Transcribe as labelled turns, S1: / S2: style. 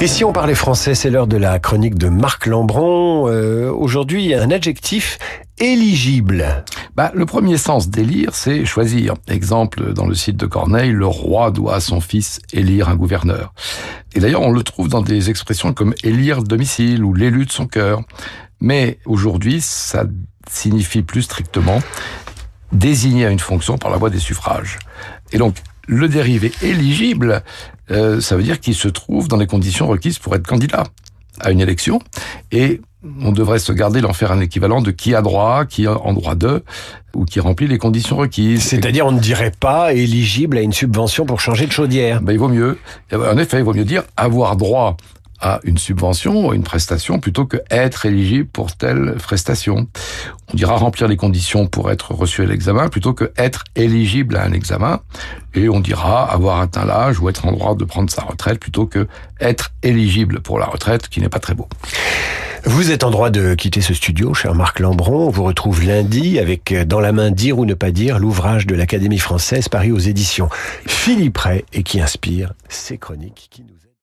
S1: Et si on parlait français, c'est l'heure de la chronique de Marc Lambron. Euh, Aujourd'hui, un adjectif éligible.
S2: Bah, le premier sens d'élire, c'est choisir. Exemple, dans le site de Corneille, le roi doit à son fils élire un gouverneur. Et d'ailleurs, on le trouve dans des expressions comme élire domicile ou l'élu de son cœur. Mais aujourd'hui, ça signifie plus strictement désigner à une fonction par la voie des suffrages. Et donc, le dérivé éligible, euh, ça veut dire qu'il se trouve dans les conditions requises pour être candidat à une élection. Et on devrait se garder d'en faire un équivalent de qui a droit, qui a en droit de, ou qui remplit les conditions requises.
S1: C'est-à-dire, on ne dirait pas éligible à une subvention pour changer de chaudière.
S2: Ben, il vaut mieux, en effet, il vaut mieux dire avoir droit à une subvention ou à une prestation plutôt que être éligible pour telle prestation. On dira remplir les conditions pour être reçu à l'examen plutôt que être éligible à un examen. Et on dira avoir atteint l'âge ou être en droit de prendre sa retraite plutôt que être éligible pour la retraite, qui n'est pas très beau.
S1: Vous êtes en droit de quitter ce studio, cher Marc Lambron. On vous retrouve lundi avec euh, Dans la main dire ou ne pas dire, l'ouvrage de l'Académie française paru aux éditions Philippe Ray et qui inspire ces chroniques qui nous.